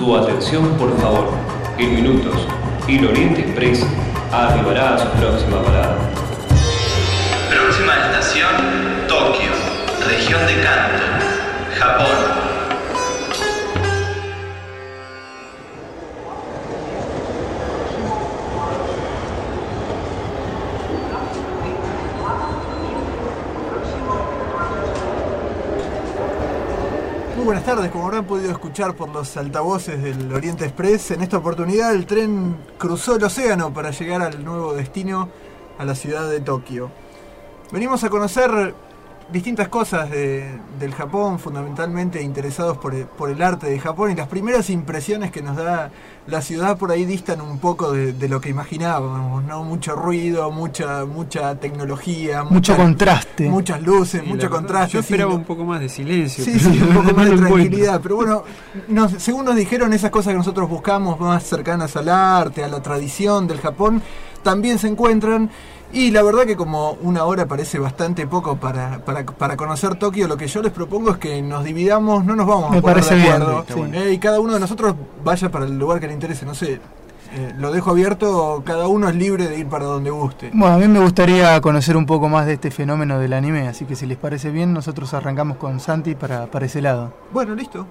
Su atención, por favor. En minutos, el Oriente Express arribará a su próxima parada. Próxima estación, Tokio, región de Kanto, Japón. Tardes, como habrán podido escuchar por los altavoces del Oriente Express, en esta oportunidad el tren cruzó el océano para llegar al nuevo destino, a la ciudad de Tokio. Venimos a conocer distintas cosas de- del Japón, fundamentalmente interesados por el, por el arte de Japón y las primeras impresiones que nos da la ciudad por ahí distan un poco de, de lo que imaginábamos, ¿no? Mucho ruido, mucha, mucha tecnología, Mucho mucha- contraste. muchas luces, Sí, mucho contraste. Yo esperaba un poco más de silencio. Sí, sí, un poco más de encuentro. tranquilidad. Pero bueno, nos- según nos dijeron, esas cosas que nosotros buscamos más cercanas al arte, a la tradición del Japón, también se encuentran. Y la verdad que como una hora parece bastante poco para, para, para conocer Tokio, lo que yo les propongo es que nos dividamos, no nos vamos Me a poner parece de bien, acuerdo. bueno. Eh, y cada uno de nosotros vaya para el lugar que le interese, no sé. eh, lo dejo abierto, cada uno es libre de ir para donde guste. Bueno, a mí me gustaría conocer un poco más de este fenómeno del anime, así que si les parece bien, nosotros arrancamos con Santi para, para ese lado. Bueno, listo.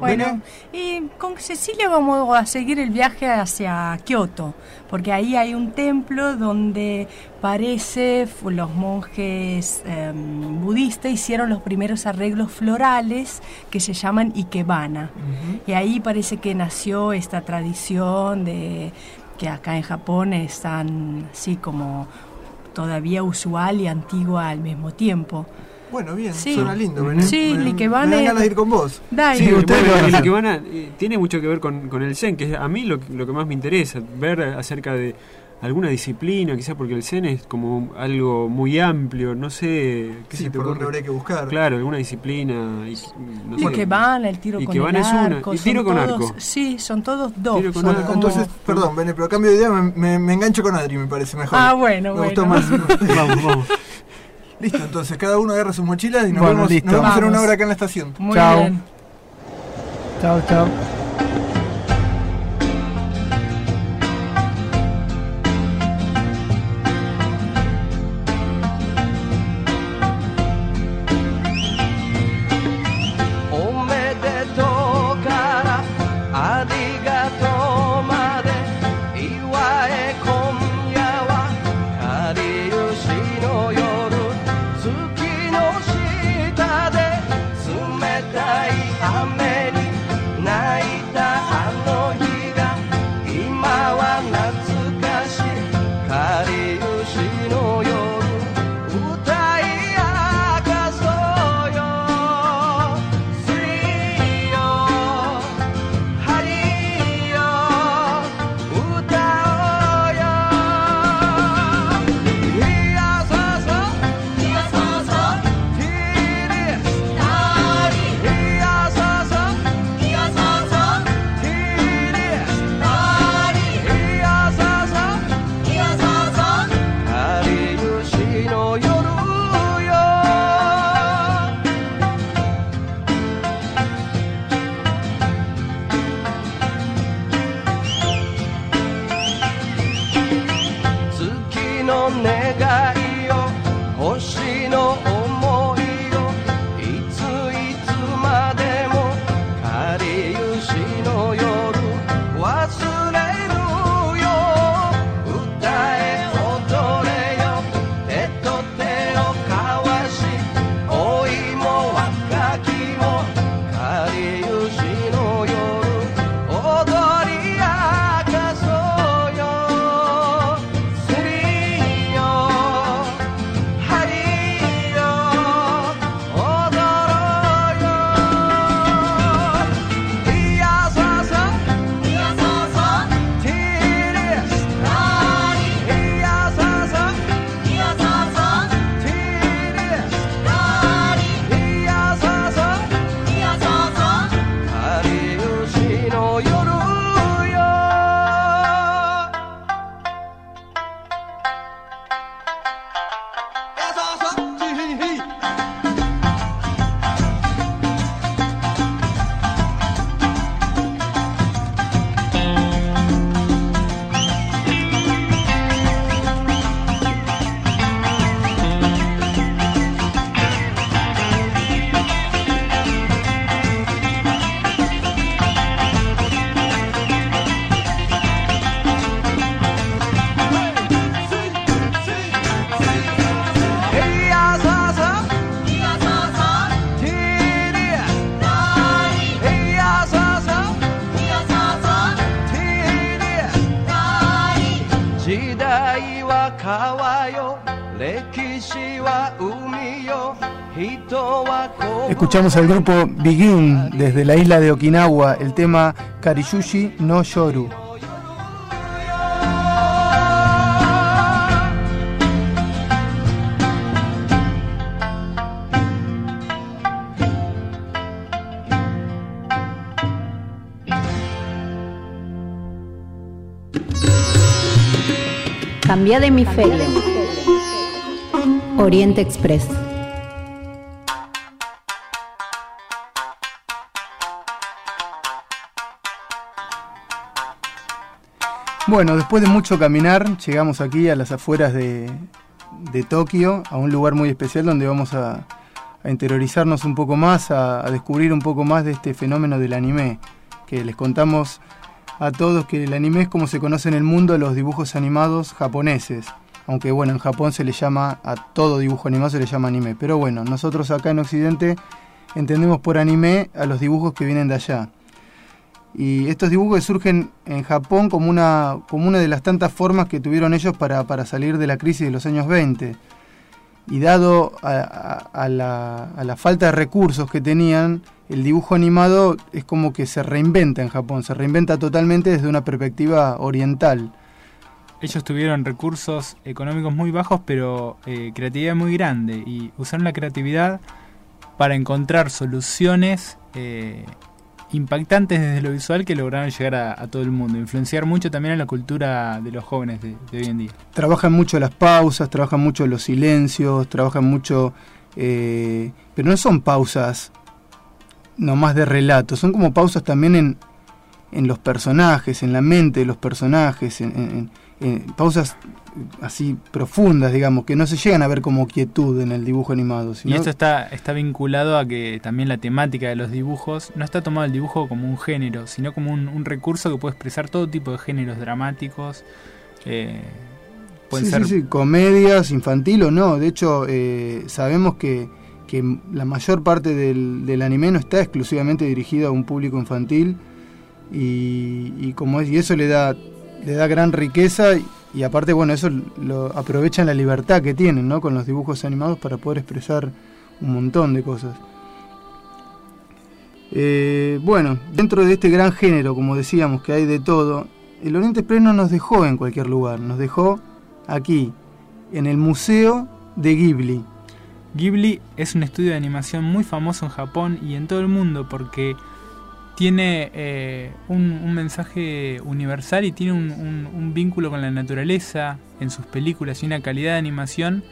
Bueno, y con Cecilia vamos a seguir el viaje hacia Kioto, porque ahí hay un templo donde parece los monjes em, budistas hicieron los primeros arreglos florales que se llaman ikebana. Y ahí parece que nació esta tradición de que acá en Japón es tan así como todavía usual y antigua al mismo tiempo. Bueno, bien, Sí. suena lindo. Bené. Sí, me, Likebana me ganas de ir con vos. Dai. Sí, ustedes bueno, lo van a el hacer. Ikebana, eh, tiene mucho que ver con, con el Zen, que es a mí lo, lo que más me interesa, ver acerca de alguna disciplina, quizás porque el Zen es como algo muy amplio, no sé qué Sí, se te por dónde habría que buscar. Claro, alguna disciplina. Y, no sé. Ikebana, el tiro Y con que el van es una. Y tiro con todos- arco. Sí, son todos dos. Tiro con son Bueno, arco. como- entonces, perdón, Bene, pero cambio de idea, me, me- me engancho con Adri, me parece mejor. Ah, bueno, me bueno. gustó más. Vamos, vamos. Listo, entonces cada uno agarra sus mochilas y nos Bueno, vemos, listo. nos vemos en una hora acá en la estación. Muy Chao. bien. Chao, chao. Escuchamos al grupo Begin desde la isla de Okinawa, el tema Kariyushi no Shoru. Cambia de hemisferio. Oriente Express. Bueno, después de mucho caminar, llegamos aquí a las afueras de, de Tokio, a un lugar muy especial donde vamos a, interiorizarnos un poco más, a, a descubrir un poco más de este fenómeno del anime, que les contamos a todos que el anime es como se conoce en el mundo los dibujos animados japoneses. Aunque bueno, en Japón se le llama, a todo dibujo animado se le llama anime. Pero bueno, nosotros acá en Occidente entendemos por anime a los dibujos que vienen de allá. Y estos dibujos surgen en Japón como una, como una de las tantas formas que tuvieron ellos para, para salir de la crisis de los años 20. Y dado a la, a la falta de recursos que tenían, el dibujo animado es como que se reinventa en Japón, se reinventa totalmente desde una perspectiva oriental. Ellos tuvieron recursos económicos muy bajos, pero eh, creatividad muy grande. Y usaron la creatividad para encontrar soluciones eh, impactantes desde lo visual que lograron llegar a, todo el mundo. Influenciar mucho también en la cultura de los jóvenes de, hoy en día. Trabajan mucho las pausas, trabajan mucho los silencios, trabajan mucho... eh, pero no son pausas nomás de relato, son como pausas también en, en los personajes, en la mente de los personajes, en- en pausas así profundas, digamos, que no se llegan a ver como quietud en el dibujo animado. Y esto está, está vinculado a que también la temática de los dibujos no está tomado el dibujo como un género, sino como un, un recurso que puede expresar todo tipo de géneros dramáticos. eh, pueden sí, ser sí, sí, comedias, infantil o no. De hecho, eh, sabemos que, que la mayor parte del, del anime no está exclusivamente dirigido a un público infantil y, y como es, y eso le da, le da gran riqueza y, aparte, bueno, eso lo aprovechan la libertad que tienen, ¿no? Con los dibujos animados para poder expresar un montón de cosas. Eh, bueno, dentro de este gran género, como decíamos, que hay de todo, el Oriente Express no nos dejó en cualquier lugar, nos dejó aquí, en el Museo de Ghibli. Ghibli es un estudio de animación muy famoso en Japón y en todo el mundo porque tiene eh, un, mensaje universal y tiene un, vínculo con la naturaleza en sus películas y una calidad de animación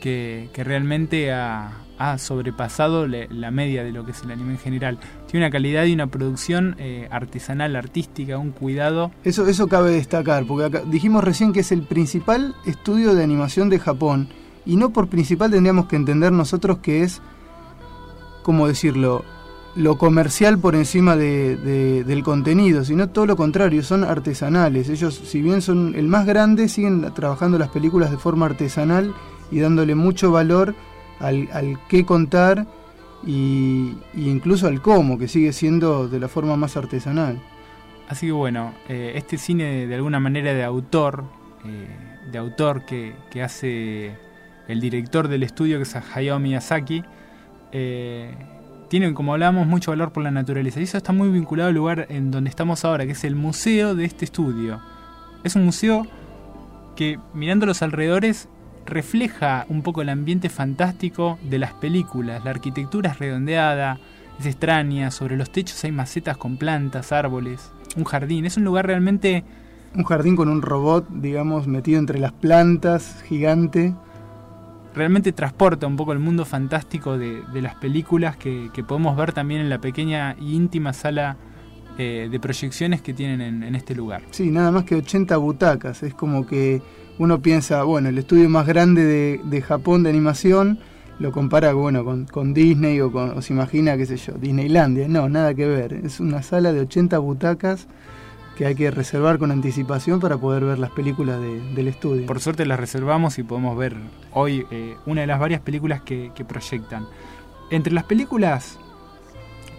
que, realmente ha, sobrepasado la media de lo que es el anime en general. Tiene una calidad y una producción eh, artesanal, artística, un cuidado. Eso, eso cabe destacar, porque acá- dijimos recién que es el principal estudio de animación de Japón, y no por principal tendríamos que entender nosotros que es, ¿cómo decirlo?, lo comercial por encima de- de- del contenido, sino todo lo contrario, son artesanales. Ellos, si bien son el más grande, siguen trabajando las películas de forma artesanal y dándole mucho valor al, al qué contar y, y incluso al cómo, que sigue siendo de la forma más artesanal. Así que bueno, eh, este cine de alguna manera de autor, eh, de autor que, que hace el director del estudio, que es Hayao Miyazaki, eh, tiene, como hablábamos, mucho valor por la naturaleza. Y eso está muy vinculado al lugar en donde estamos ahora, que es el museo de este estudio. Es un museo que, mirando los alrededores, refleja un poco el ambiente fantástico de las películas. La arquitectura es redondeada, es extraña, sobre los techos hay macetas con plantas, árboles, un jardín. Es un lugar realmente Un jardín con un robot, digamos, metido entre las plantas, gigante. Realmente transporta un poco el mundo fantástico de, de las películas que, que podemos ver también en la pequeña y íntima sala eh, de proyecciones que tienen en, en este lugar. Sí, nada más que 80 butacas. Es como que uno piensa, bueno, el estudio más grande de, de Japón de animación lo compara bueno, con, con Disney o, con, o se imagina, qué sé yo, Disneylandia. No, nada que ver. Es una sala de 80 butacas que hay que reservar con anticipación para poder ver las películas de- del estudio. Por suerte las reservamos y podemos ver hoy eh, una de las varias películas que, que proyectan. Entre las películas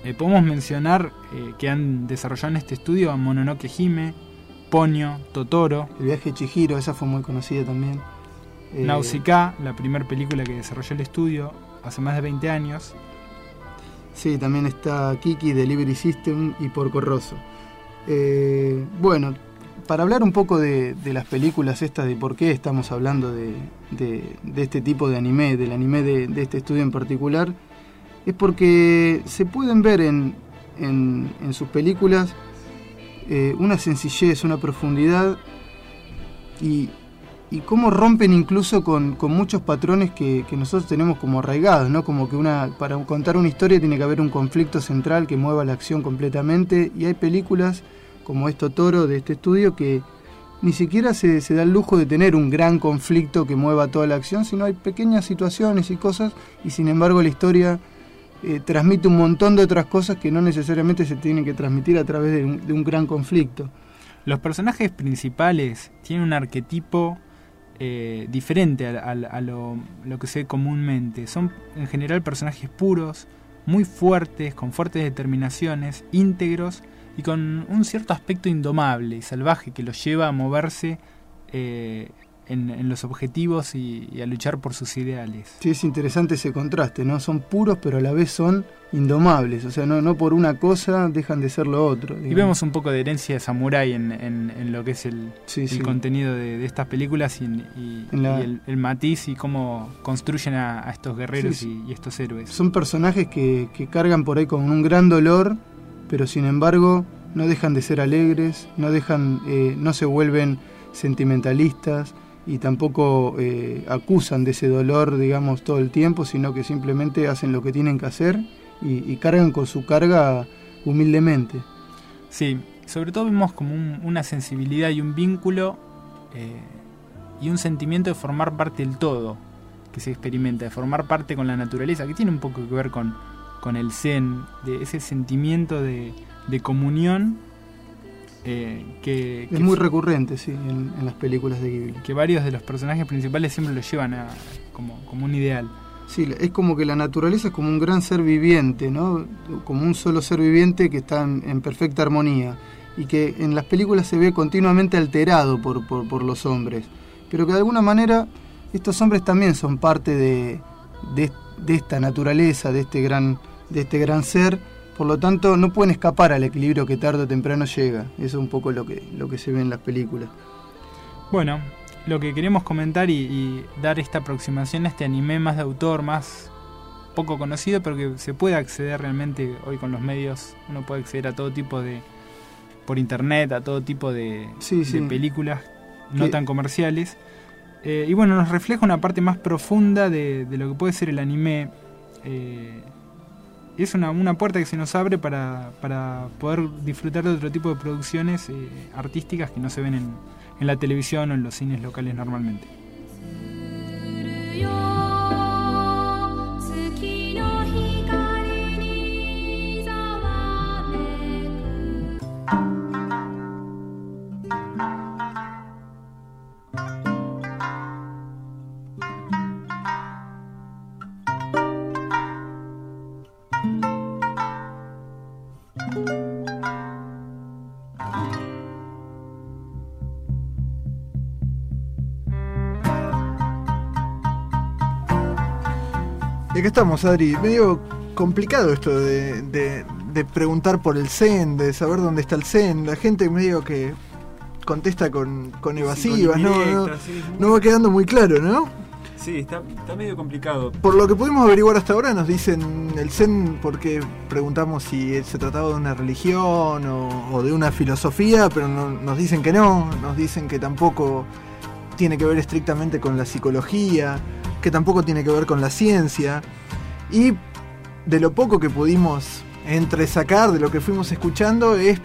eh, podemos mencionar eh, que han desarrollado en este estudio a Mononoke Hime, Ponyo, Totoro, El viaje de Chihiro, esa fue muy conocida también. Nausicaa, la primera película que desarrolló el estudio hace más de 20 años. Sí, también está Kiki, Delivery System y Porco Rosso. Eh, bueno, para hablar un poco de, las películas estas, de por qué estamos hablando de, este tipo de anime, del anime de, este estudio en particular, es porque se pueden ver en sus películas eh, una sencillez, una profundidad y, y cómo rompen incluso con, muchos patrones que, nosotros tenemos como arraigados, ¿no? Como que una, para contar una historia tiene que haber un conflicto central que mueva la acción completamente y hay películas como esto Toro de este estudio que ni siquiera se, se da el lujo de tener un gran conflicto que mueva toda la acción, sino hay pequeñas situaciones y cosas y sin embargo la historia eh, transmite un montón de otras cosas que no necesariamente se tienen que transmitir a través de un, de un gran conflicto. Los personajes principales tienen un arquetipo eh, diferente a, lo que se ve comúnmente. Son en general personajes puros, muy fuertes, con fuertes determinaciones, íntegros y con un cierto aspecto indomable y salvaje que los lleva a moverse eh, en, en los objetivos y, y a luchar por sus ideales. Sí, es interesante ese contraste, ¿no? Son puros pero a la vez son indomables, o sea, no, no por una cosa dejan de ser lo otro. Y digamos. vemos un poco de herencia de samurái en, en- en lo que es el, Sí, el sí. contenido de, de estas películas y, y- la- y el, el matiz y cómo construyen a, a estos guerreros Sí. Y, y estos héroes. Son personajes que, que cargan por ahí con un gran dolor, pero sin embargo no dejan de ser alegres, no dejan, eh, no se vuelven sentimentalistas y tampoco eh, acusan de ese dolor, digamos, todo el tiempo, sino que simplemente hacen lo que tienen que hacer y, cargan con su carga humildemente. Sí, sobre todo vemos como un- una sensibilidad y un vínculo eh, y un sentimiento de formar parte del todo que se experimenta, de formar parte con la naturaleza, que tiene un poco que ver con, con el zen, de ese sentimiento de, de comunión eh, que, Es muy recurrente, sí, en, en las películas de Ghibli. que varios de los personajes principales siempre lo llevan a, como, como un ideal. Sí, es como que la naturaleza es como un gran ser viviente, ¿no? Como un solo ser viviente que está en, en perfecta armonía y que en las películas se ve continuamente alterado por, por, por los hombres, pero que de alguna manera estos hombres también son parte de, de, de esta naturaleza, de este gran, de este gran ser, por lo tanto no pueden escapar al equilibrio que tarde o temprano llega. Eso es un poco lo que, lo que se ve en las películas. Bueno, lo que queremos comentar y, y dar esta aproximación a este anime más de autor, más poco conocido, pero que se puede acceder realmente hoy con los medios. Uno puede acceder a todo tipo de. por internet, a todo tipo de, Sí, de sí. películas no Que- tan comerciales. Eh, y bueno, nos refleja una parte más profunda de, de lo que puede ser el anime. Eh, es una, una puerta que se nos abre para, para poder disfrutar de otro tipo de producciones eh, artísticas que no se ven en, en la televisión o en los cines locales normalmente. Y acá estamos, Adri. Medio complicado esto de, de- de preguntar por el Zen, de saber dónde está el Zen. La gente medio que contesta con, con evasivas, ¿no? No, indirectas, sí. no va quedando muy claro, ¿no? Sí, está, está medio complicado. Por lo que pudimos averiguar hasta ahora, nos dicen el Zen porque preguntamos si se trataba de una religión o, o de una filosofía, pero no- nos dicen que no, nos dicen que tampoco tiene que ver estrictamente con la psicología, que tampoco tiene que ver con la ciencia. Y de lo poco que pudimos entresacar de lo que fuimos escuchando es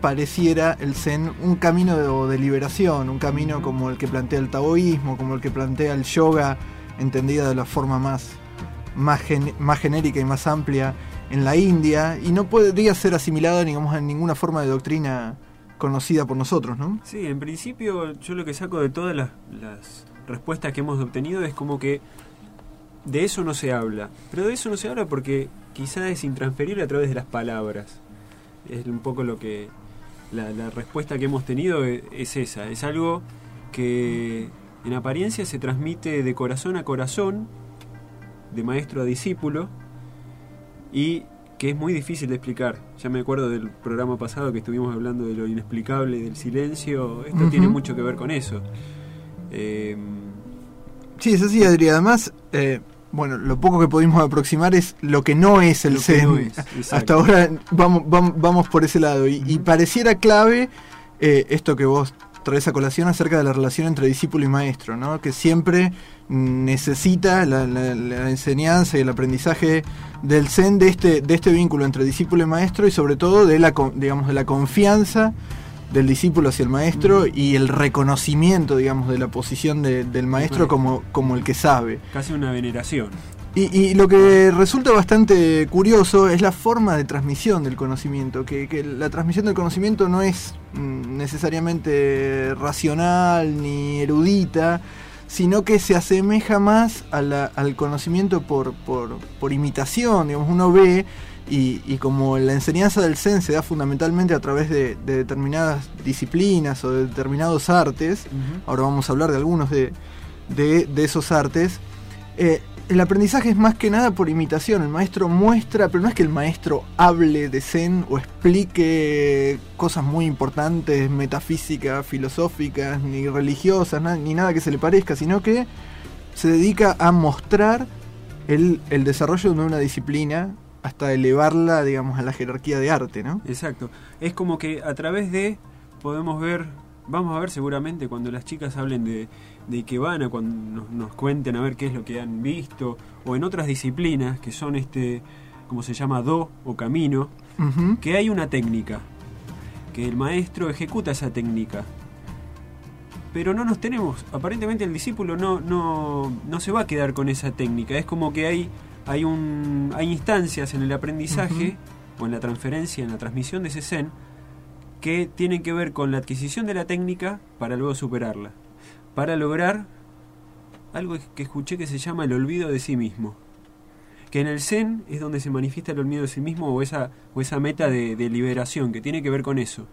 pareciera el Zen un camino de, de liberación, un camino como el que plantea el taoísmo, como el que plantea el yoga, entendida de la forma más, más, gen- más genérica y más amplia en la India, y no podría ser asimilada digamos, en ninguna forma de doctrina conocida por nosotros, ¿no? Sí, en principio yo lo que saco de todas las, las respuestas que hemos obtenido es como que de eso no se habla. Pero de eso no se habla porque quizás es intransferible a través de las palabras. Es un poco lo que... La, la respuesta que hemos tenido e- es esa. Es algo que en apariencia se transmite de corazón a corazón, de maestro a discípulo, y que es muy difícil de explicar. Ya me acuerdo del programa pasado que estuvimos hablando de lo inexplicable, del silencio. Esto tiene mucho que ver con eso. Eh, Sí, es así, Adri. Además, eh, bueno, lo poco que pudimos aproximar es lo que no es el Zen. no. Hasta ahora vamos, vamos, vamos por ese lado. Y, y pareciera clave eh, esto que vos traes a colación acerca de la relación entre discípulo y maestro, ¿no? Que siempre necesita la, la- la enseñanza y el aprendizaje del Zen de este, de este vínculo entre discípulo y maestro y sobre todo de la, digamos, de la confianza del discípulo hacia el maestro y el reconocimiento, digamos, de la posición de- del maestro como, como el que sabe. casi una veneración. Y, y lo que resulta bastante curioso es la forma de transmisión del conocimiento, que, que la transmisión del conocimiento no es mm, necesariamente racional ni erudita, sino que se asemeja más a la- al conocimiento por, por, por imitación, digamos, uno ve y, y como la enseñanza del Zen se da fundamentalmente a través de, de determinadas disciplinas o de determinados artes, ahora vamos a hablar de algunos de, de- de esos artes, eh, el aprendizaje es más que nada por imitación. El maestro muestra, pero no es que el maestro hable de Zen o explique cosas muy importantes, metafísicas, filosóficas, ni religiosas, na- ni nada que se le parezca, sino que se dedica a mostrar el, el desarrollo de una disciplina hasta elevarla, digamos, a la jerarquía de arte, ¿no? Exacto. Es como que a través de podemos ver, vamos a ver seguramente cuando las chicas hablen de, de Ikebana, cuando nos, nos cuenten a ver qué es lo que han visto, o en otras disciplinas que son este, como se llama, do o camino, que hay una técnica, que el maestro ejecuta esa técnica. Pero no nos tenemos, aparentemente el discípulo no, no, no se va a quedar con esa técnica, es como que hay, hay, un, hay instancias en el aprendizaje o en la transferencia, en la transmisión de ese zen, que tienen que ver con la adquisición de la técnica para luego superarla, para lograr algo que escuché que se llama el olvido de sí mismo. Que en el Zen es donde se manifiesta el olvido de sí mismo o esa, o esa meta de, de liberación, que tiene que ver con eso,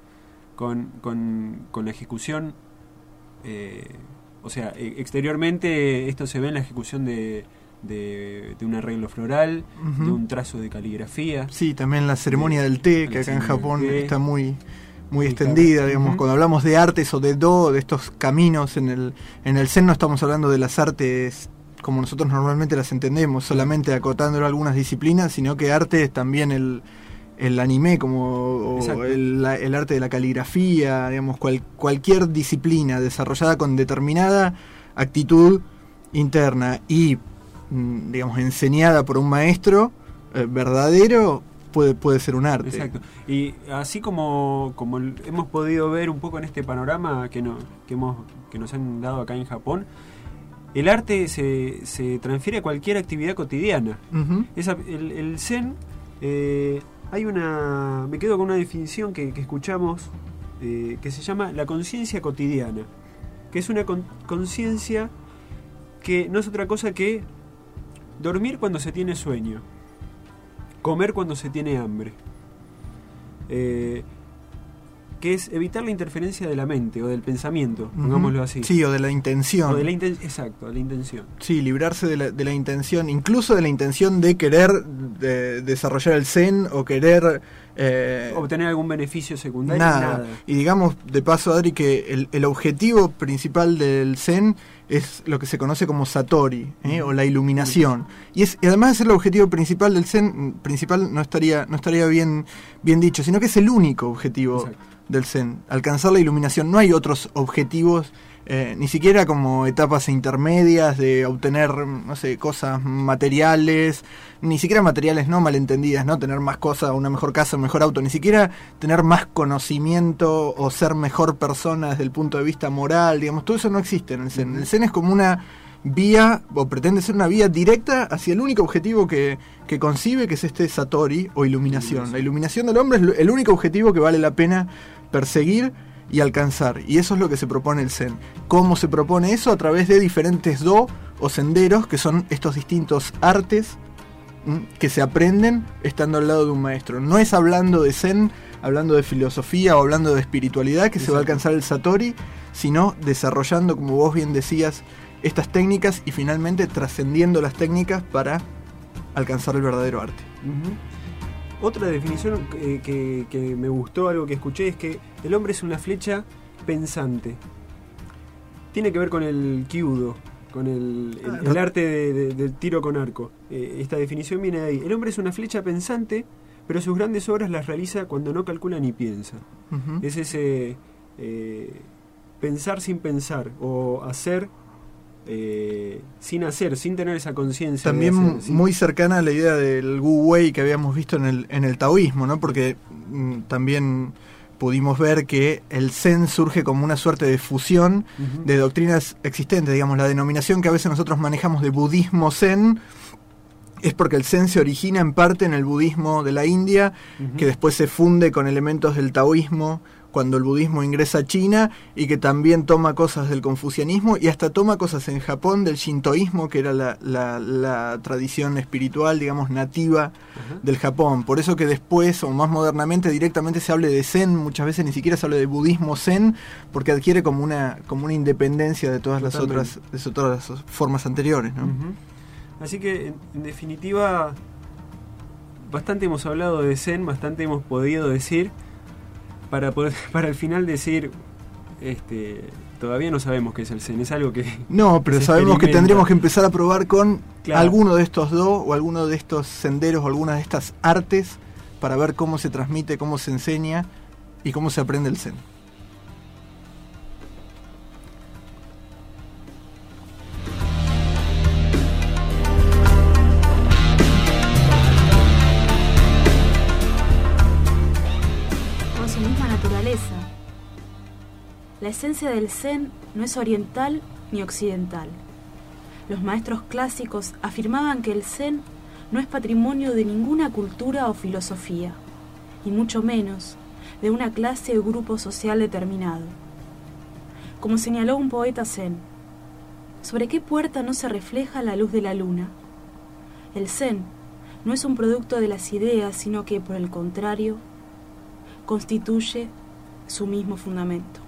con, con, con la ejecución. eh, o sea, e- exteriormente esto se ve en la ejecución de, de, de un arreglo floral, de un trazo de caligrafía. Sí, también la ceremonia del té, que acá en Japón está muy, muy extendida, digamos, cuando hablamos de artes o de do, de estos caminos en el, en el Zen no estamos hablando de las artes como nosotros normalmente las entendemos, solamente acotándolo a algunas disciplinas, sino que arte es también el, el anime, como o el, el arte de la caligrafía, digamos, cual- cualquier disciplina desarrollada con determinada actitud interna. Y, digamos, enseñada por un maestro eh, verdadero, puede, puede ser un arte. Exacto. Y así como, como hemos podido ver un poco en este panorama que, no, que, hemos, que nos han dado acá en Japón, el arte se, se transfiere a cualquier actividad cotidiana. Esa- el, el Zen, eh, hay una. Me quedo con una definición que, que escuchamos eh, que se llama la conciencia cotidiana. Que es una con- conciencia que no es otra cosa que dormir cuando se tiene sueño, comer cuando se tiene hambre. Eh, que es evitar la interferencia de la mente o del pensamiento, pongámoslo así. Sí, o de la intención. O de la inten- exacto, de la intención. Sí, librarse de la, de la intención, incluso de la intención de querer de- desarrollar el zen o querer... eh, Obtener algún beneficio secundario, nada. nada. Y digamos, de paso, Adri, que el, el objetivo principal del zen es lo que se conoce como satori, ¿eh? o la iluminación. Y, es, y además de ser el objetivo principal del zen, mm, principal no estaría, no estaría bien, bien dicho, sino que es el único objetivo Exacto. Del zen, alcanzar la iluminación. No hay otros objetivos, eh, ni siquiera como etapas intermedias de obtener, no sé, cosas materiales, ni siquiera materiales no malentendidas, ¿no? Tener más cosas, una mejor casa, un mejor auto, ni siquiera tener más conocimiento o ser mejor persona desde el punto de vista moral, digamos, todo eso no existe en el zen. El zen es como una vía, o pretende ser una vía directa hacia el único objetivo que, que concibe, que es este Satori o iluminación. La iluminación del hombre es el único objetivo que vale la pena perseguir y alcanzar. Y eso es lo que se propone el Zen. ¿Cómo se propone eso? A través de diferentes do o senderos, que son estos distintos artes que se aprenden estando al lado de un maestro. No es hablando de Zen, hablando de filosofía o hablando de espiritualidad que se va a alcanzar el Satori, sino desarrollando, como vos bien decías, estas técnicas y finalmente trascendiendo las técnicas para alcanzar el verdadero arte. Otra definición eh, que, que me gustó, algo que escuché, es que el hombre es una flecha pensante. Tiene que ver con el kyudo, con el, el- el no. arte de- de- del tiro con arco. Eh, esta definición viene de ahí. El hombre es una flecha pensante, pero sus grandes obras las realiza cuando no calcula ni piensa. Es ese eh, pensar sin pensar o hacer eh, sin hacer, sin tener esa conciencia. También hacer, muy cercana a la idea del Wu Wei que habíamos visto en el, en el taoísmo, ¿no? Porque mm, también pudimos ver que el Zen surge como una suerte de fusión de doctrinas existentes, digamos, la denominación que a veces nosotros manejamos de budismo Zen es porque el Zen se origina en parte en el budismo de la India, que después se funde con elementos del taoísmo cuando el budismo ingresa a China y que también toma cosas del confucianismo y hasta toma cosas en Japón del shintoísmo, que era la, la- la tradición espiritual, digamos, nativa del Japón. Por eso que después, o más modernamente, directamente se hable de Zen, muchas veces ni siquiera se habla de budismo Zen, porque adquiere como una, como una independencia de todas las otras, de todas las formas anteriores. Así que, en, en definitiva, bastante hemos hablado de Zen, bastante hemos podido decir, para, poder, para al final decir, este, todavía no sabemos qué es el Zen, es algo que... No, pero sabemos que tendremos que empezar a probar con Claro. alguno de estos dos o alguno de estos senderos o alguna de estas artes para ver cómo se transmite, cómo se enseña y cómo se aprende el Zen. Esencia del Zen no es oriental ni occidental. Los maestros clásicos afirmaban que el Zen no es patrimonio de ninguna cultura o filosofía, y mucho menos de una clase o grupo social determinado. Como señaló un poeta Zen, ¿sobre qué puerta no se refleja la luz de la luna? El Zen no es un producto de las ideas, sino que, por el contrario, constituye su mismo fundamento.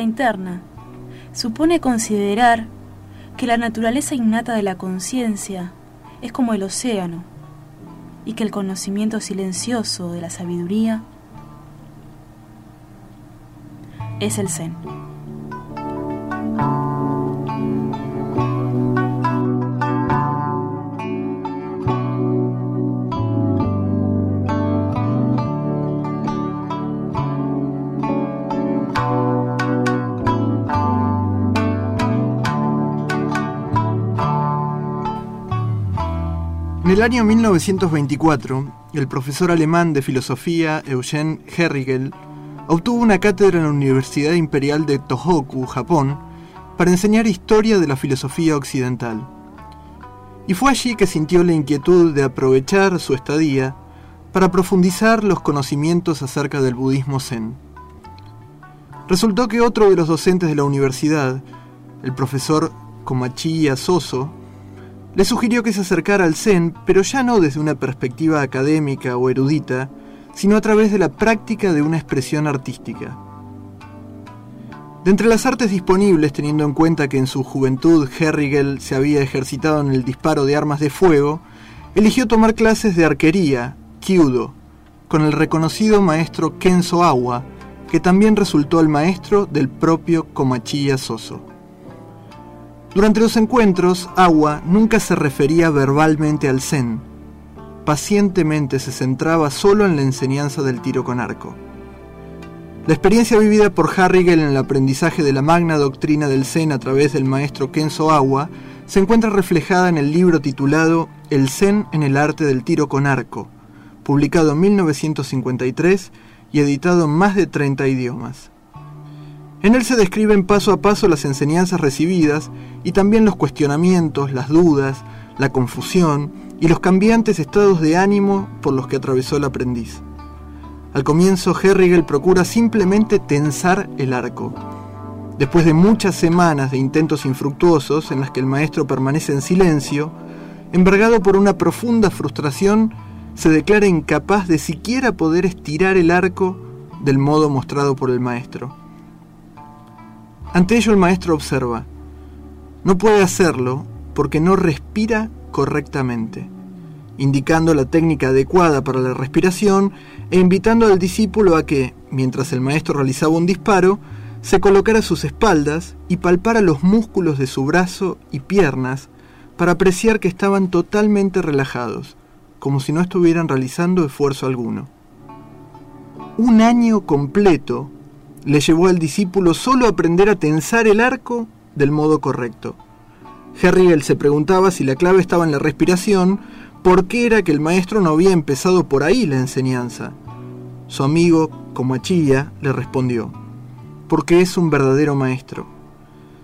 Interna. Supone considerar que la naturaleza innata de la conciencia es como el océano y que el conocimiento silencioso de la sabiduría es el Zen. El año 1924, el profesor alemán de filosofía Eugen Herrigel obtuvo una cátedra en la Universidad Imperial de Tohoku, Japón, para enseñar historia de la filosofía occidental. Y fue allí que sintió la inquietud de aprovechar su estadía para profundizar los conocimientos acerca del budismo zen. Resultó que otro de los docentes de la universidad, el profesor Komachiya Soso, le sugirió que se acercara al Zen, pero ya no desde una perspectiva académica o erudita, sino a través de la práctica de una expresión artística. De entre las artes disponibles, teniendo en cuenta que en su juventud Herrigel se había ejercitado en el disparo de armas de fuego, eligió tomar clases de arquería, kyudo, con el reconocido maestro Kenzo Awa, que también resultó el maestro del propio Komachiya Soso. Durante los encuentros, Awa nunca se refería verbalmente al Zen. Pacientemente se centraba solo en la enseñanza del tiro con arco. La experiencia vivida por Harrigel en el aprendizaje de la magna doctrina del Zen a través del maestro Kenzo Awa se encuentra reflejada en el libro titulado El Zen en el arte del tiro con arco, publicado en 1953 y editado en más de 30 idiomas. En él se describen paso a paso las enseñanzas recibidas y también los cuestionamientos, las dudas, la confusión y los cambiantes estados de ánimo por los que atravesó el aprendiz. Al comienzo, Herrigel procura simplemente tensar el arco. Después de muchas semanas de intentos infructuosos en las que el maestro permanece en silencio, embargado por una profunda frustración, se declara incapaz de siquiera poder estirar el arco del modo mostrado por el maestro. Ante ello el maestro observa, no puede hacerlo porque no respira correctamente, indicando la técnica adecuada para la respiración e invitando al discípulo a que, mientras el maestro realizaba un disparo, se colocara a sus espaldas y palpara los músculos de su brazo y piernas para apreciar que estaban totalmente relajados, como si no estuvieran realizando esfuerzo alguno. Un año completo le llevó al discípulo solo aprender a tensar el arco del modo correcto. Herrigel se preguntaba si la clave estaba en la respiración, por qué era que el maestro no había empezado por ahí la enseñanza. Su amigo, Comachilla, le respondió, porque es un verdadero maestro.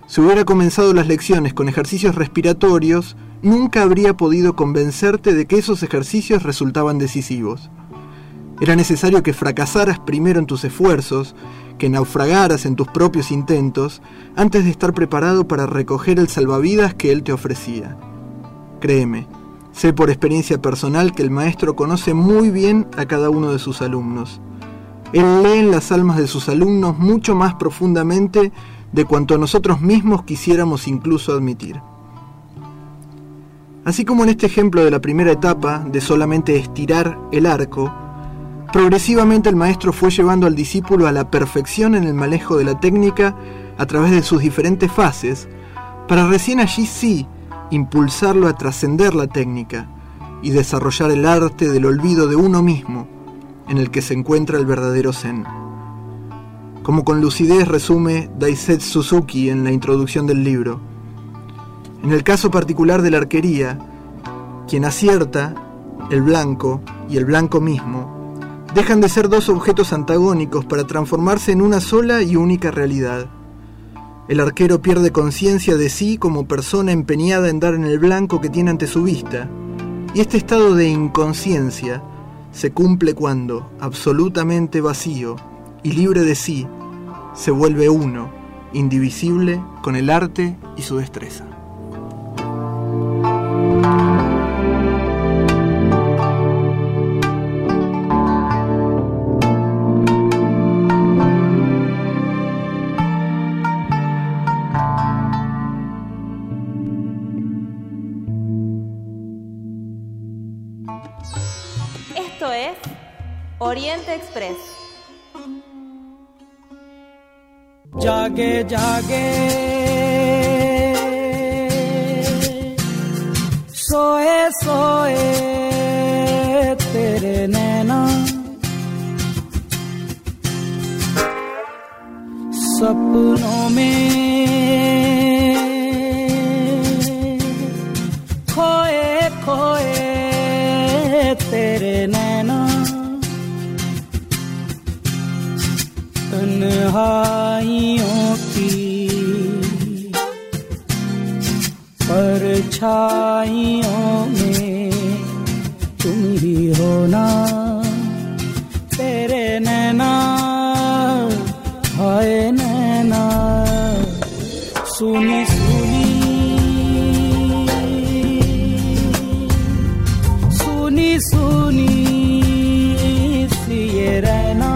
Si hubiera comenzado las lecciones con ejercicios respiratorios, nunca habría podido convencerte de que esos ejercicios resultaban decisivos. Era necesario que fracasaras primero en tus esfuerzos, que naufragaras en tus propios intentos, antes de estar preparado para recoger el salvavidas que él te ofrecía. Créeme, sé por experiencia personal que el maestro conoce muy bien a cada uno de sus alumnos. Él lee en las almas de sus alumnos mucho más profundamente de cuanto nosotros mismos quisiéramos incluso admitir. Así como en este ejemplo de la primera etapa, de solamente estirar el arco, progresivamente el maestro fue llevando al discípulo a la perfección en el manejo de la técnica a través de sus diferentes fases, para recién allí sí impulsarlo a trascender la técnica y desarrollar el arte del olvido de uno mismo, en el que se encuentra el verdadero Zen. Como con lucidez resume Daisetsu Suzuki en la introducción del libro, en el caso particular de la arquería, quien acierta, el blanco y el blanco mismo, dejan de ser dos objetos antagónicos para transformarse en una sola y única realidad. El arquero pierde conciencia de sí como persona empeñada en dar en el blanco que tiene ante su vista, y este estado de inconsciencia se cumple cuando, absolutamente vacío y libre de sí, se vuelve uno, indivisible con el arte y su destreza. Express. जागे जागे सोए सोए तेरे नैना सपनों में परछाइयों में तुम ही हो ना। तेरे नैना, हाय नैना, सुनी सुनी। सुनी सुनी ये रहना।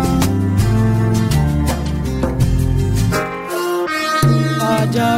आजा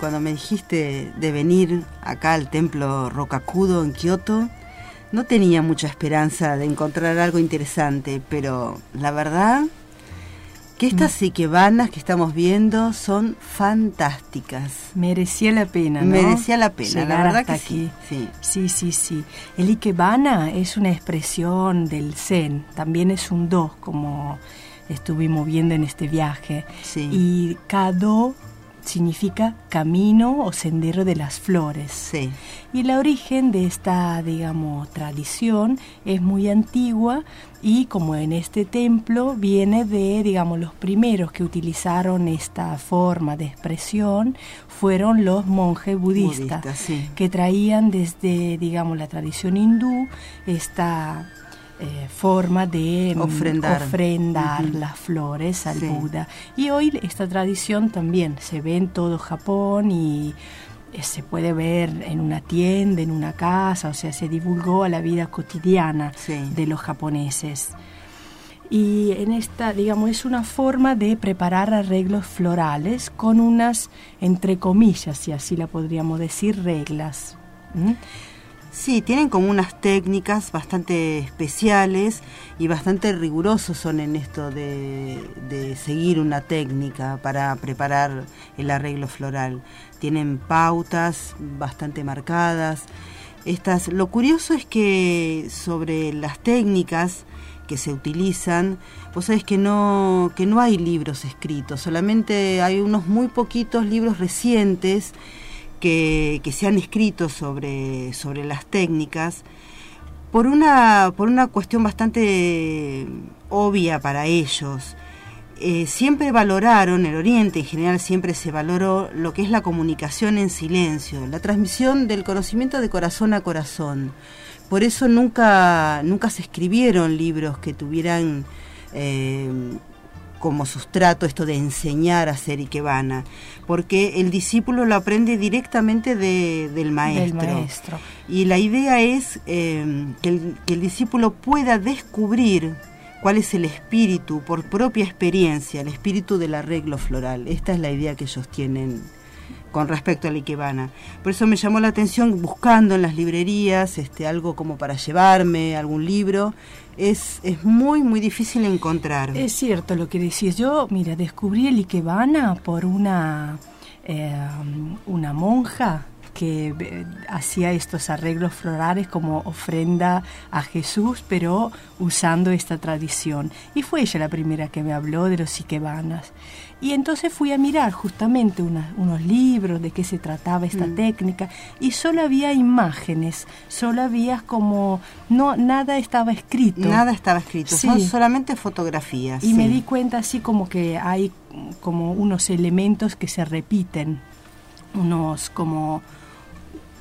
cuando me dijiste de venir acá al templo Rokakudo en Kioto, no tenía mucha esperanza de encontrar algo interesante, pero la verdad que estas ikebanas que estamos viendo son fantásticas. Merecía la pena, ¿no? Merecía la pena, la verdad hasta que sí. Sí, sí, sí. El ikebana es una expresión del zen, también es un do, como estuvimos viendo en este viaje. Y kado significa camino o sendero de las flores. Y el origen de esta, digamos, tradición es muy antigua y como en este templo viene de, digamos, los primeros que utilizaron esta forma de expresión fueron los monjes budistas, sí. que traían desde, digamos, la tradición hindú esta eh, forma de mm, Ofrendar. ofrendar Ujú. las flores al Sí. Buda. Y hoy esta tradición también se ve en todo Japón y eh, se puede ver en una tienda, en una casa, o sea, se divulgó a la vida cotidiana de los japoneses. Y en esta, digamos, es una forma de preparar arreglos florales con unas, entre comillas, si así la podríamos decir, reglas. ¿Mm? Sí, tienen como unas técnicas bastante especiales y bastante rigurosos son en esto de, de seguir una técnica para preparar el arreglo floral. Tienen pautas bastante marcadas. Estas, lo curioso es que sobre las técnicas que se utilizan, vos sabés que no, que no hay libros escritos, solamente hay unos muy poquitos libros recientes que, se han escrito sobre, sobre las técnicas por una, por una cuestión bastante obvia para ellos. Eh, siempre valoraron, el Oriente en general siempre se valoró lo que es la comunicación en silencio, la transmisión del conocimiento de corazón a corazón. Por eso nunca, nunca se escribieron libros que tuvieran eh, como sustrato esto de enseñar a hacer ikebana, porque el discípulo lo aprende directamente de- del maestro. Del maestro. Y la idea es eh, que, el, que el discípulo pueda descubrir cuál es el espíritu por propia experiencia, el espíritu del arreglo floral. Esta es la idea que ellos tienen con respecto a la ikebana. Por eso me llamó la atención buscando en las librerías este, algo como para llevarme, algún libro. Es, es muy, muy difícil encontrar. Es cierto lo que decís. Yo, mira, descubrí el Ikebana por una, eh, una monja que eh, hacía estos arreglos florales como ofrenda a Jesús, pero usando esta tradición. Y fue ella la primera que me habló de los ikebanas. Y entonces fui a mirar justamente una- unos libros de qué se trataba esta Mm. técnica y solo había imágenes, solo había como no nada estaba escrito. Nada estaba escrito, Sí. son solamente fotografías. Y sí. me di cuenta así como que hay como unos elementos que se repiten, unos como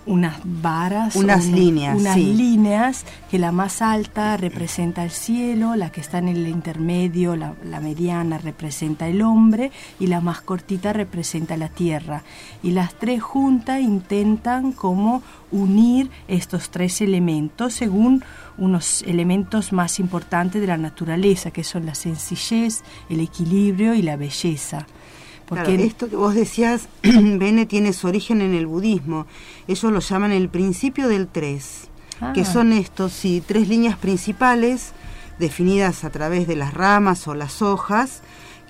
unas varas, Unas una- líneas, unas sí. líneas que la más alta representa el cielo, la que está en el intermedio, la, la mediana representa el hombre y la más cortita representa la tierra. Y las tres juntas intentan como unir estos tres elementos según unos elementos más importantes de la naturaleza, que son la sencillez, el equilibrio y la belleza. Claro, esto que vos decías, Bene, tiene su origen en el budismo. Ellos lo llaman el principio del tres, Ah. que son estos, sí, tres líneas principales definidas a través de las ramas o las hojas,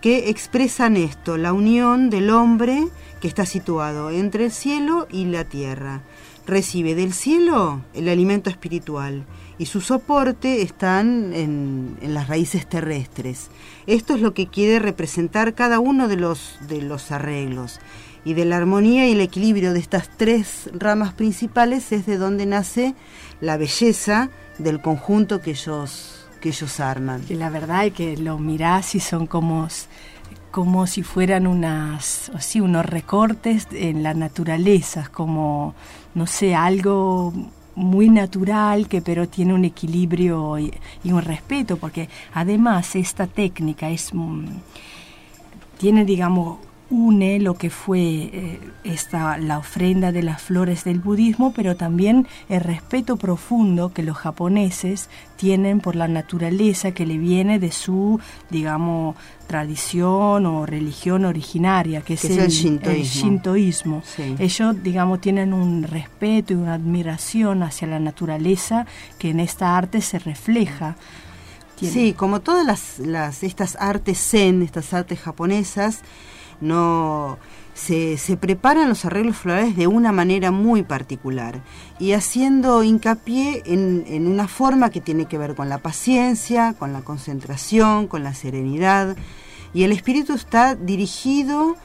que expresan esto, la unión del hombre que está situado entre el cielo y la tierra. Recibe del cielo el alimento espiritual y su soporte están en, en las raíces terrestres. Esto es lo que quiere representar cada uno de los, de los arreglos. Y de la armonía y el equilibrio de estas tres ramas principales es de donde nace la belleza del conjunto que ellos, que ellos arman. Que la verdad es que lo mirás y son como, como si fueran unas, así, unos recortes en la naturaleza, como, no sé, algo muy natural que pero tiene un equilibrio y, y un respeto, porque además esta técnica es, mm, tiene, digamos, une lo que fue eh, esta la ofrenda de las flores del budismo, pero también el respeto profundo que los japoneses tienen por la naturaleza que le viene de su, digamos, tradición o religión originaria, que, Que es es el shintoísmo. el shintoísmo. Sí. Ellos, digamos, tienen un respeto y una admiración hacia la naturaleza que en esta arte se refleja. Tiene- Sí, como todas las, las- estas artes zen, estas artes japonesas, no se, se preparan los arreglos florales de una manera muy particular y haciendo hincapié en, en una forma que tiene que ver con la paciencia, con la concentración, con la serenidad y el espíritu está dirigido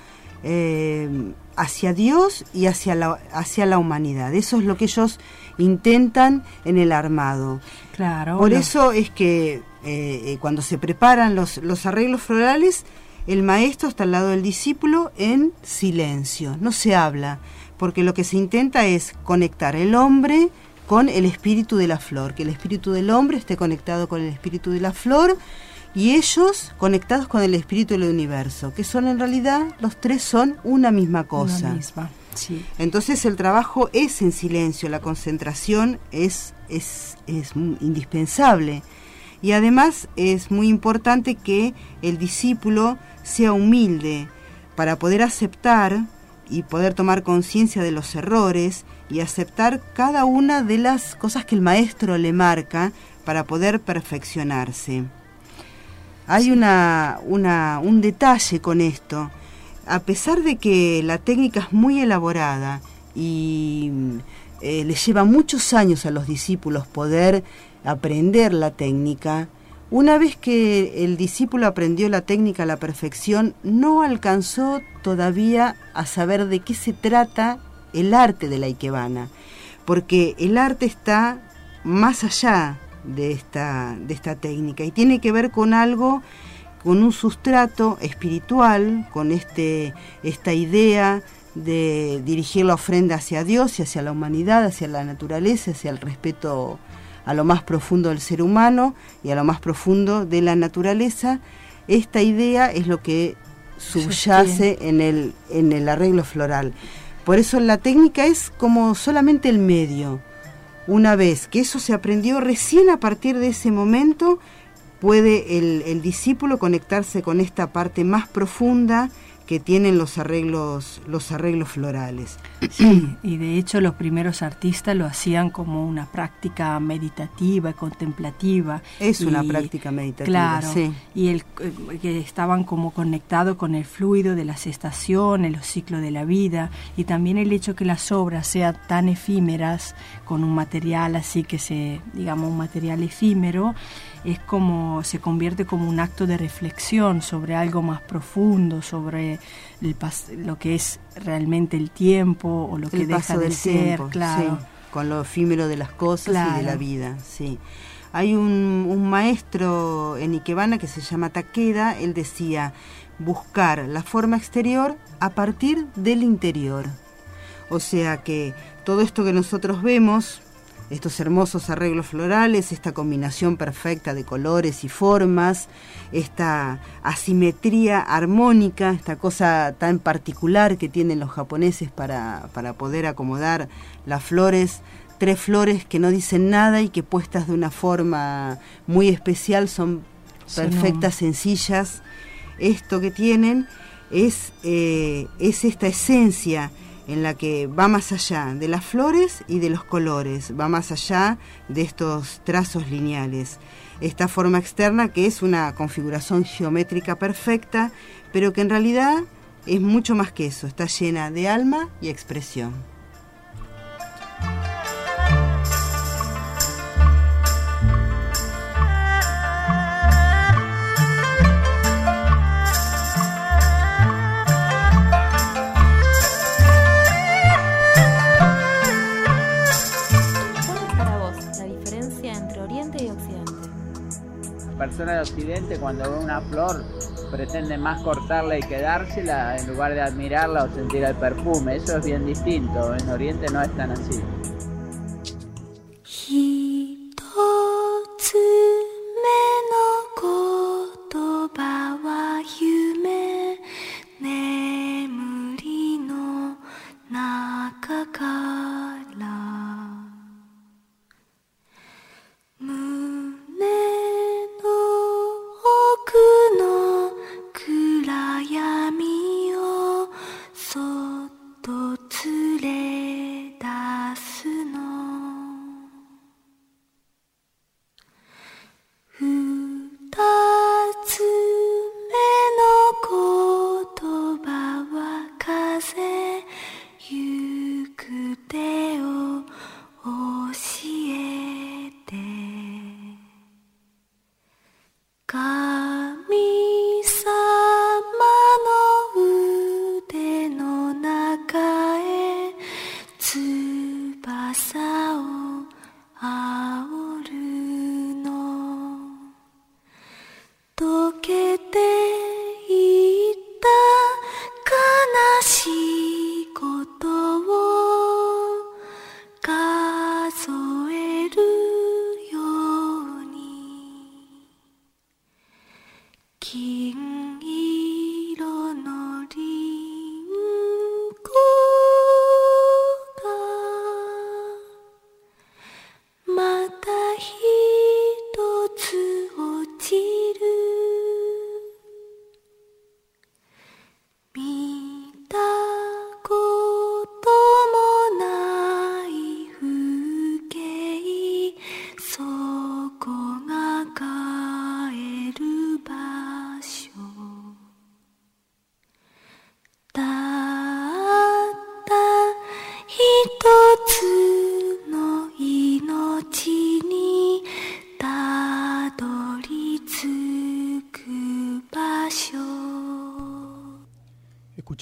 eh, hacia Dios y hacia la, hacia la humanidad. Eso es lo que ellos intentan en el armado. Claro. Por eso es que eh, eh, cuando se preparan los, los arreglos florales, el maestro está al lado del discípulo en silencio, no se habla, porque lo que se intenta es conectar el hombre con el espíritu de la flor, que el espíritu del hombre esté conectado con el espíritu de la flor y ellos conectados con el espíritu del universo, que son en realidad los tres son una misma cosa. Una misma, sí. Entonces el trabajo es en silencio, la concentración es, es, es indispensable. Y además es muy importante que el discípulo sea humilde para poder aceptar y poder tomar conciencia de los errores y aceptar cada una de las cosas que el maestro le marca para poder perfeccionarse. Hay una, una- un detalle con esto. A pesar de que la técnica es muy elaborada y eh, le lleva muchos años a los discípulos poder aprender la técnica, Una vez que el discípulo aprendió la técnica a la perfección, no alcanzó todavía a saber de qué se trata el arte de la ikebana, porque el arte está más allá de esta, de esta técnica y tiene que ver con algo, con un sustrato espiritual, con este, esta idea de dirigir la ofrenda hacia Dios y hacia la humanidad, hacia la naturaleza, hacia el respeto a lo más profundo del ser humano y a lo más profundo de la naturaleza. Esta idea es lo que subyace en el, en el arreglo floral. Por eso la técnica es como solamente el medio. Una vez que eso se aprendió, recién a partir de ese momento puede el, el discípulo conectarse con esta parte más profunda que tienen los arreglos, los arreglos florales. Sí, y de hecho los primeros artistas lo hacían como una práctica meditativa y contemplativa. Es una Y, práctica meditativa, Claro, sí. y el, eh, que estaban como conectados con el fluido de las estaciones, los ciclos de la vida, y también el hecho que las obras sean tan efímeras, con un material así que se, digamos, un material efímero, es como se convierte como un acto de reflexión sobre algo más profundo, sobre el pas- lo que es realmente el tiempo o lo que deja de del ser, tiempo, claro. sí, con lo efímero de las cosas y de la vida, sí. Hay un, un maestro en Ikebana que se llama Takeda, él decía buscar la forma exterior a partir del interior. O sea que todo esto que nosotros vemos, estos hermosos arreglos florales, esta combinación perfecta de colores y formas, esta asimetría armónica, esta cosa tan particular que tienen los japoneses para, para poder acomodar las flores, tres flores que no dicen nada y que puestas de una forma muy especial son perfectas, sencillas. Esto que tienen es, eh, es esta esencia en la que va más allá de las flores y de los colores, va más allá de estos trazos lineales. Esta forma externa que es una configuración geométrica perfecta, pero que en realidad es mucho más que eso, está llena de alma y expresión. Persona de Occidente cuando ve una flor pretende más cortarla y quedársela en lugar de admirarla o sentir el perfume. Eso es bien distinto. En Oriente no es tan así.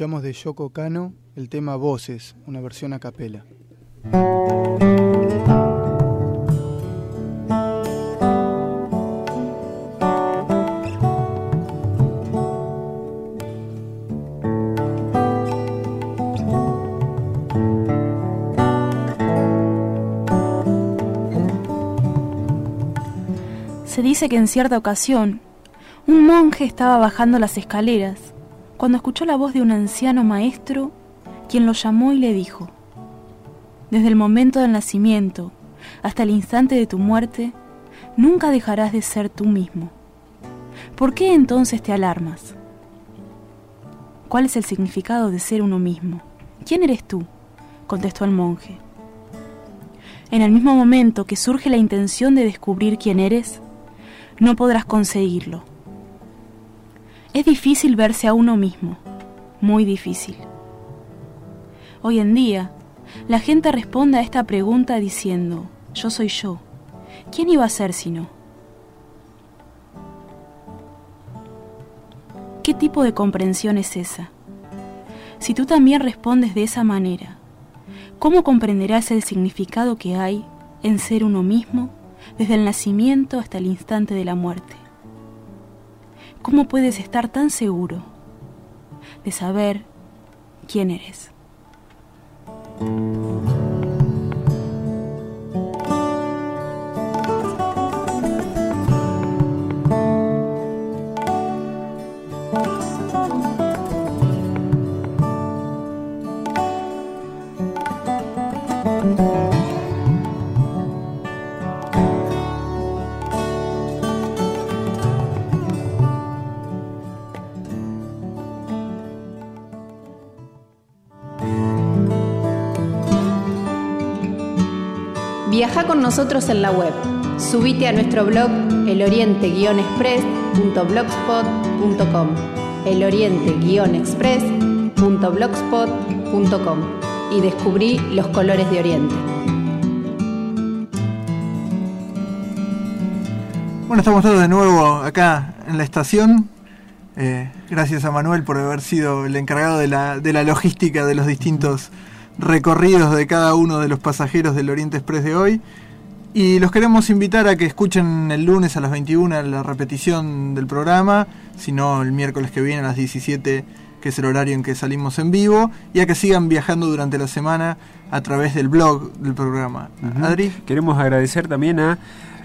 Escuchamos de Yoko Kano el tema Voces, una versión a capela. Se dice que en cierta ocasión, un monje estaba bajando las escaleras cuando escuchó la voz de un anciano maestro quien lo llamó y le dijo, desde el momento del nacimiento hasta el instante de tu muerte, nunca dejarás de ser tú mismo. ¿Por qué entonces te alarmas? ¿Cuál es el significado de ser uno mismo? ¿Quién eres tú? contestó el monje. En el mismo momento que surge la intención de descubrir quién eres, no podrás conseguirlo. Es difícil verse a uno mismo, muy difícil. Hoy en día, la gente responde a esta pregunta diciendo, yo soy yo. ¿Quién iba a ser si no? ¿Qué tipo de comprensión es esa? Si tú también respondes de esa manera, ¿cómo comprenderás el significado que hay en ser uno mismo desde el nacimiento hasta el instante de la muerte? ¿Cómo puedes estar tan seguro de saber quién eres? Viaja con nosotros en la web. Subite a nuestro blog eloriente-express.blogspot.com eloriente-express.blogspot.com y descubrí los colores de Oriente. Bueno, estamos todos de nuevo acá en la estación. Eh, gracias a Manuel por haber sido el encargado de la, de la logística de los distintos recorridos de cada uno de los pasajeros del Oriente Express de hoy. Y los queremos invitar a que escuchen el lunes a las 21 la repetición del programa, si no el miércoles que viene a las 17, que es el horario en que salimos en vivo, y a que sigan viajando durante la semana a través del blog del programa. Ujú. Adri. Queremos agradecer también a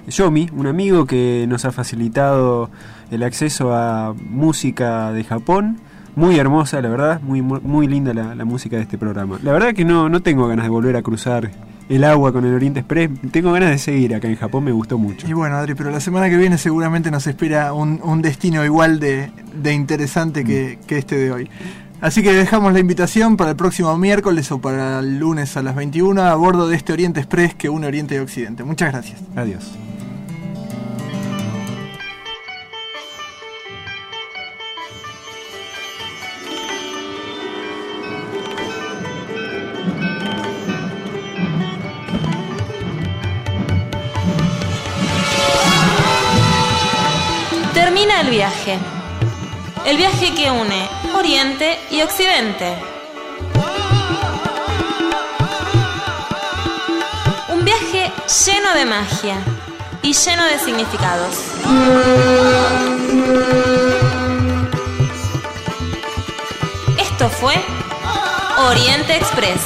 Yomi, un amigo que nos ha facilitado el acceso a música de Japón. Muy hermosa, la verdad, muy, muy, linda la, la música de este programa. La verdad que no, no tengo ganas de volver a cruzar el agua con el Oriente Express. Tengo ganas de seguir acá en Japón, me gustó mucho. Y bueno, Adri, pero la semana que viene seguramente nos espera un, un destino igual de, de interesante que, que este de hoy. Así que dejamos la invitación para el próximo miércoles o para el lunes a las 21 a bordo de este Oriente Express que une Oriente y Occidente. Muchas gracias. Adiós. El viaje que une Oriente y Occidente. Un viaje lleno de magia y lleno de significados. Esto fue Oriente Express.